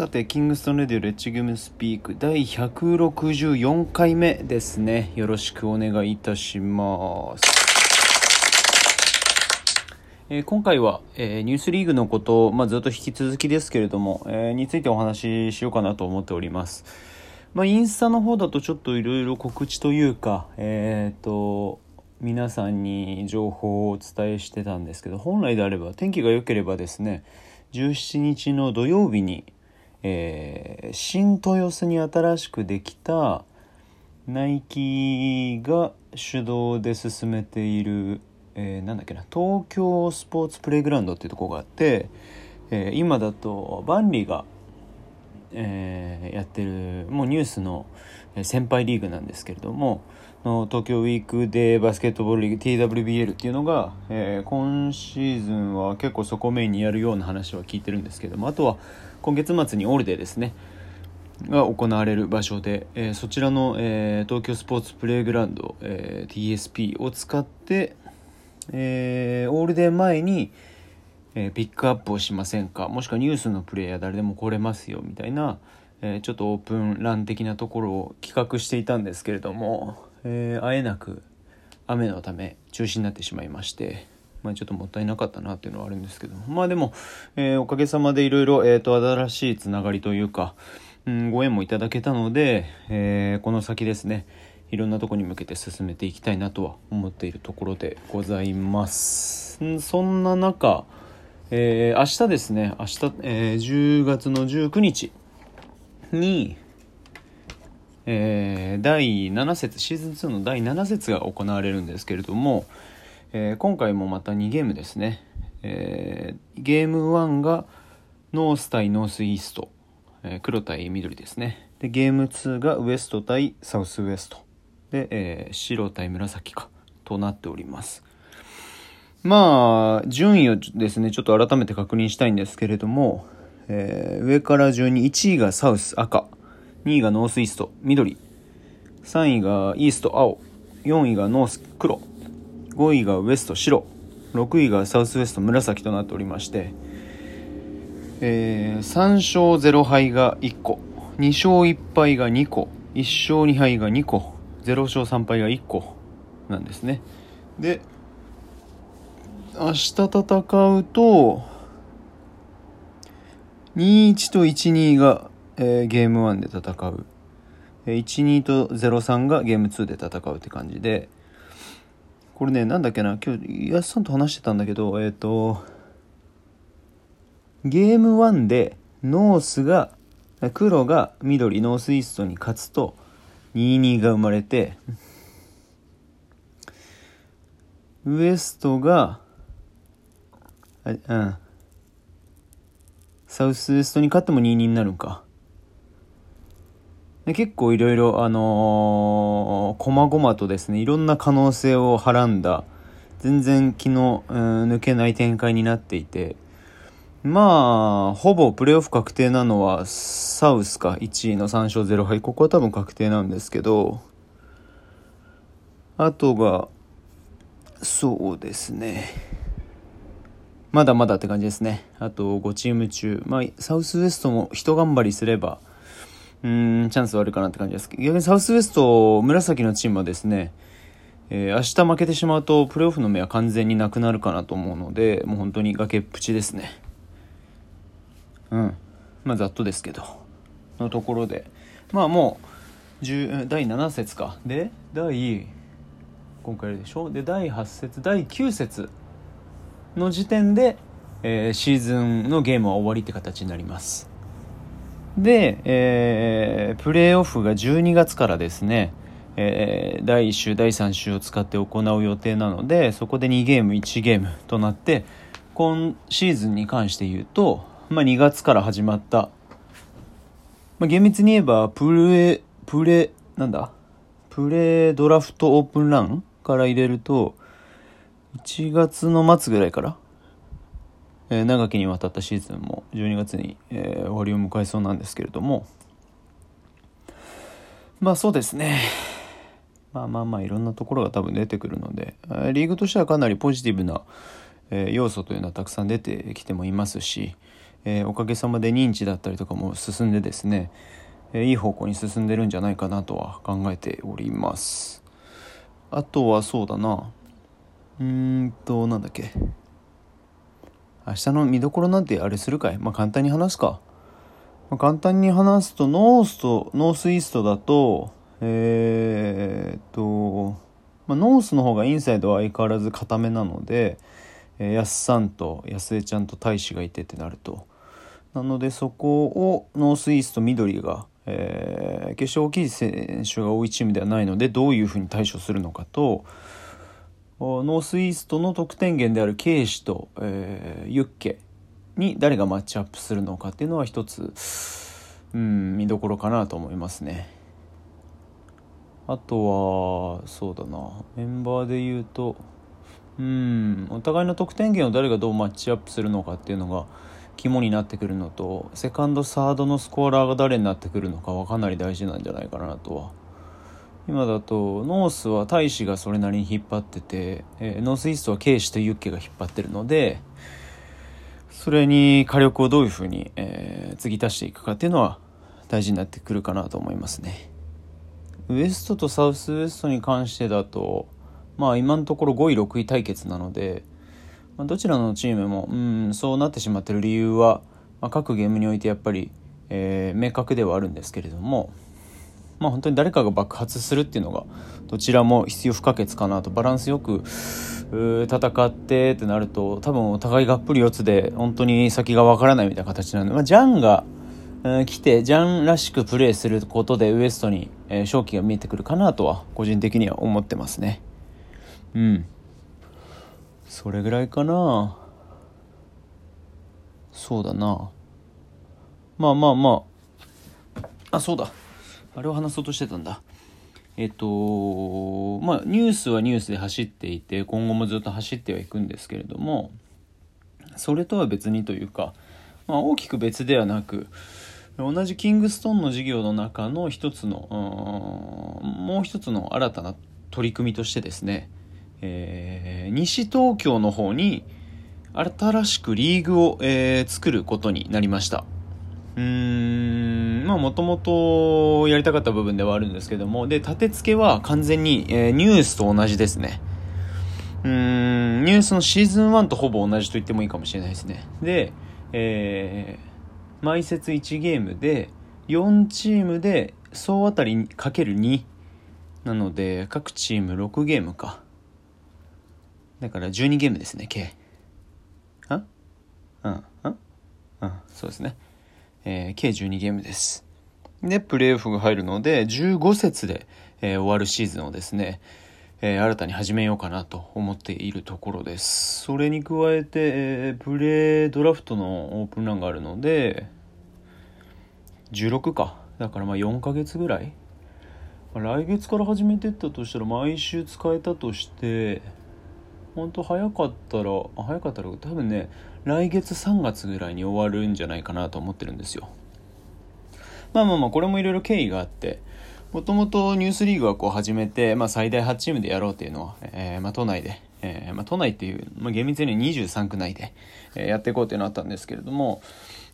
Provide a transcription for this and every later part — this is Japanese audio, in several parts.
さて、キングストンレディオレッチグムスピーク第164回目ですね。よろしくお願いいたします。えー今回は、えーニュースリーグのことを、まあ、ずっと引き続きですけれども、えーについてお話ししようかなと思っております。まあ、インスタの方だとちょっといろいろ告知というか、えっ、と、皆さんに情報をお伝えしてたんですけど、本来であれば、天気が良ければですね、17日の土曜日に、えー新豊洲に新しくできたナイキが主導で進めている、えーなんだっけな東京スポーツプレイグラウンドっていうとこがあって、えー今だとバンリーが、えーやってるもうニュースの先輩リーグなんですけれどもの東京ウィークデーバスケットボールリーグ TWBL っていうのが、えー今シーズンは結構そこメインにやるような話は聞いてるんですけどもあとは今月末にオールデーですねが行われる場所で、えーそちらの、えー東京スポーツプレイグラウンド、えー TSP を使って、えオールデー前に、えピックアップをしませんかもしくはニュースのプレイヤー誰でも来れますよみたいな、えちょっとオープンラン的なところを企画していたんですけれども、えー、あえなく雨のため中止になってしまいまして、まあ、ちょっともったいなかったなっていうのはあるんですけどまあでも、えーおかげさまでいろいろ新しいつながりというか、うん、ご縁もいただけたので、えーこの先ですねいろんなとこに向けて進めていきたいなとは思っているところでございます。んそんな中、えー明日ですね明日、えー10月の19日に、えー第7節シーズン2の第7節が行われるんですけれども、えー今回もまた2ゲームですね、えーゲーム1がノース対ノースイースト、えー黒対緑ですね。でゲーム2がウエスト対サウスウエスト。で、えー白対紫かとなっております。まあ順位をですねちょっと改めて確認したいんですけれども、えー上から順に1位がサウス赤。2位がノースイースト緑。3位がイースト青。4位がノース黒。5位がウエスト白。6位がサウスウエスト紫となっておりまして、えー3勝0敗が1個。2勝1敗が2個。1勝2敗が2個。0勝3敗が1個。なんですね。で明日戦うと2-1と1-2が、えーゲーム1で戦う。えー1-2と0-3がゲーム2で戦うって感じで。これねなんだっけな今日安さんと話してたんだけどえっ、とゲーム1でノースが黒が緑ノースイーストに勝つと2-2が生まれてウエストがあうん。サウスウエストに勝っても2-2になるんか。結構いろいろあのー、細々とですねいろんな可能性をはらんだ全然気の、抜けない展開になっていてまあほぼプレーオフ確定なのはサウスか1位の3勝0敗ここは多分確定なんですけどあとがそうですね。まだまだって感じですね。あと5チーム中。まあサウスウエストも一頑張りすればうんチャンスはあるかなって感じです。逆にサウスウエスト紫のチームはですね、えー明日負けてしまうとプレーオフの目は完全になくなるかなと思うのでもう本当に崖っぷちですね。うん。まあざっとですけど。のところで。まあもう第7節か。で第今回でしょ？で第8節第9節の時点で、えーシーズンのゲームは終わりって形になります。で、えープレーオフが12月からですね、えー第1週第3週を使って行う予定なのでそこで2ゲーム1ゲームとなって今シーズンに関して言うと、まあ、2月から始まった、まあ、厳密に言えばプレプレなんだ？プレドラフトオープンランから入れると1月の末ぐらいからえー長きにわたったシーズンも12月に、えー終わりを迎えそうなんですけれども。まあそうですね。まあまあまあいろんなところが多分出てくるのでリーグとしてはかなりポジティブな、えー要素というのはたくさん出てきてもいますし、えー、おかげさまで認知だったりとかも進んでですね、えー、いい方向に進んでるんじゃないかなとは考えております。あとはそうだな。うーんとなんだっけ。明日の見どころなんてあれするかい？まあ簡単に話すか、まあ、簡単に話すとノースとノースイーストだとえー、っと、まあ、ノースの方がインサイドは相変わらず固めなので、えー、やすさんと安江ちゃんと大使がいてってなると。なのでそこをノースイースト緑が、えー、決して大きい選手が多いチームではないのでどういうふうに対処するのかとノースイーストの得点源であるケイシと、えー、ユッケに誰がマッチアップするのかっていうのは一つ、うん、見どころかなと思いますね。あとはそうだなメンバーで言うとうんお互いの得点源を誰がどうマッチアップするのかっていうのが肝になってくるのとセカンドサードのスコアラーが誰になってくるのかはかなり大事なんじゃないかなとは今だとノースは大使がそれなりに引っ張ってて、えー、ノースイーストはケイシとユッケが引っ張ってるのでそれに火力をどういうふうに、えー、継ぎ足していくかっていうのは大事になってくるかなと思いますね。ウエストとサウスウエストに関してだとまあ今のところ5位6位対決なので、まあ、どちらのチームもうんそうなってしまってる理由は、まあ、各ゲームにおいてやっぱり、えー、明確ではあるんですけれどもまあ本当に誰かが爆発するっていうのがどちらも必要不可欠かなとバランスよく戦ってってなると多分お互いがっぷり四つで本当に先がわからないみたいな形なんで、まあ、ジャンが、えー、来てジャンらしくプレーすることでウエストに、えー、勝機が見えてくるかなとは個人的には思ってますね。うん。それぐらいかな。そうだな。まあまあまあ。あそうだ。あれを話そうとしてたんだ。えっと、まあ、ニュースはニュースで走っていて、今後もずっと走ってはいくんですけれども、それとは別にというか、まあ、大きく別ではなく、同じキングストーンの事業の中の一つの、もう一つの新たな取り組みとしてですね、えー、西東京の方に新しくリーグを、えー、作ることになりました。うーん、まあもともとやりたかった部分ではあるんですけども、で、立て付けは完全に、えー、ニュースと同じですね。うーん、ニュースのシーズン1とほぼ同じと言ってもいいかもしれないですね。で、えー、毎節1ゲームで、4チームで総当たりかける2。なので、各チーム6ゲームか。だから12ゲームですね、計。あ？うん、うん、うん、そうですね。えー、計12ゲームです。で、プレーオフが入るので、15節で、えー、終わるシーズンをですね、えー、新たに始めようかなと思っているところです。それに加えて、えー、プレードラフトのオープンランがあるので、16か。だからまあ4ヶ月ぐらい。来月から始めてったとしたら毎週使えたとして、本当早かったら、早かったら多分ね、来月3月ぐらいに終わるんじゃないかなと思ってるんですよ。まあまあまあ、これもいろいろ経緯があって、もともとニュースリーグはこう始めて、まあ最大8チームでやろうっていうのは、えー、まあ都内で、えー、まあ都内っていう、まあ厳密に23区内で、えー、やっていこうっていうのがあったんですけれども、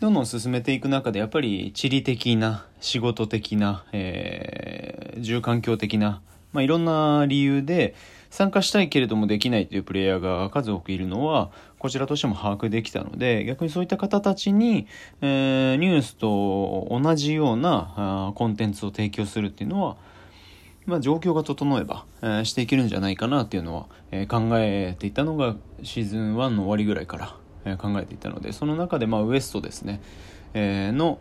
どんどん進めていく中で、やっぱり地理的な、仕事的な、えー、住環境的な、まあいろんな理由で、参加したいけれどもできないというプレイヤーが数多くいるのは、こちらとしても把握できたので、逆にそういった方たちに、えー、ニュースと同じようなコンテンツを提供するっていうのは、まあ、状況が整えば、えー、していけるんじゃないかなっていうのは、えー、考えていたのがシーズン1の終わりぐらいから、えー、考えていたので、その中で、まあ、ウエストですね、えー、の、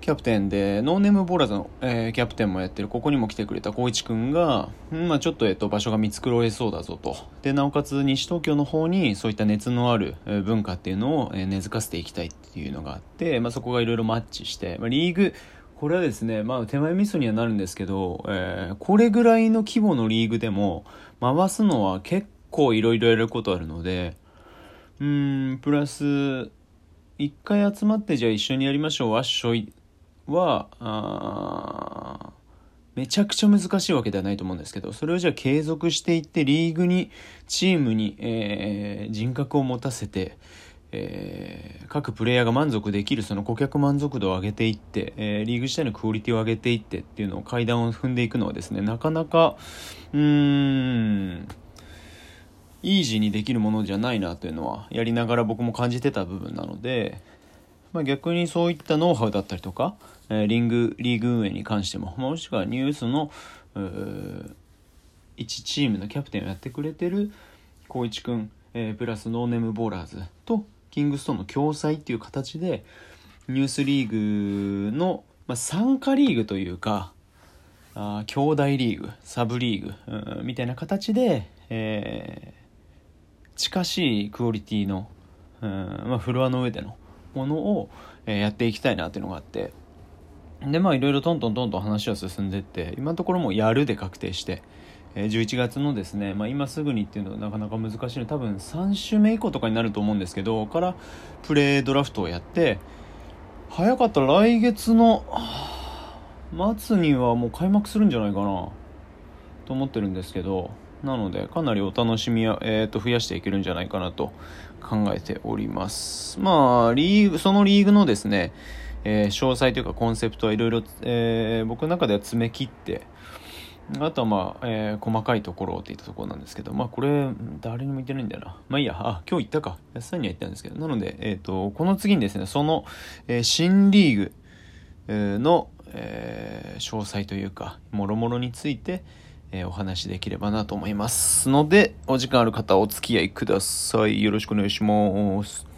キャプテンで、ノーネームボーラーズの、えー、キャプテンもやってる、ここにも来てくれた光一くんが、まあちょっと、えっと、場所が見繕えそうだぞと。で、なおかつ西東京の方にそういった熱のある文化っていうのを根付かせていきたいっていうのがあって、まあそこがいろいろマッチして、まあリーグ、これはですね、まあ手前味噌にはなるんですけど、えー、これぐらいの規模のリーグでも、回すのは結構いろいろやることあるので、うん、プラス、一回集まってじゃあ一緒にやりましょう、わっしょいはめちゃくちゃ難しいわけではないと思うんですけどそれをじゃあ継続していってリーグにチームに、えー、人格を持たせて、えー、各プレイヤーが満足できるその顧客満足度を上げていって、えー、リーグ自体のクオリティを上げていってっていうのを階段を踏んでいくのはですね、なかなか、うーん、イージーにできるものじゃないなというのはやりながら僕も感じてた部分なので、まあ、逆にそういったノウハウだったりとか、えー、リングリーグ運営に関してももしくはニュースの1チームのキャプテンをやってくれてる光一くん、えー、プラスノーネームボーラーズとキングストーンの共催っていう形でニュースリーグの、まあ、参加リーグというかあ兄弟リーグサブリーグ、うん、みたいな形で、えー、近しいクオリティの、うんまあ、フロアの上でのものを、え、やっていきたいなっていうのがあって。でまあいろいろトントントントン話は進んでって今のところもやるで確定して、え、11月のですね、まあ、今すぐにっていうのはなかなか難しいの多分3週目以降とかになると思うんですけどからプレードラフトをやって早かったら来月の末にはもう開幕するんじゃないかなと思ってるんですけどなのでかなりお楽しみは、えー、と増やしていけるんじゃないかなと考えておりますまあリーグそのリーグのですねえー、詳細というかコンセプトはいろいろ、えー、僕の中では詰め切ってあとはまあ、えー、細かいところっていったところなんですけど、まあこれ、誰にも言ってないんだよな。まあいいや、あ、今日言ったか。安さんには言ったんですけど、なので、えっ、ー、と、この次にですね、その、えー、新リーグ、の、えー、詳細というか、もろもろについて、えー、お話しできればなと思いますので、お時間ある方お付き合いください。よろしくお願いします。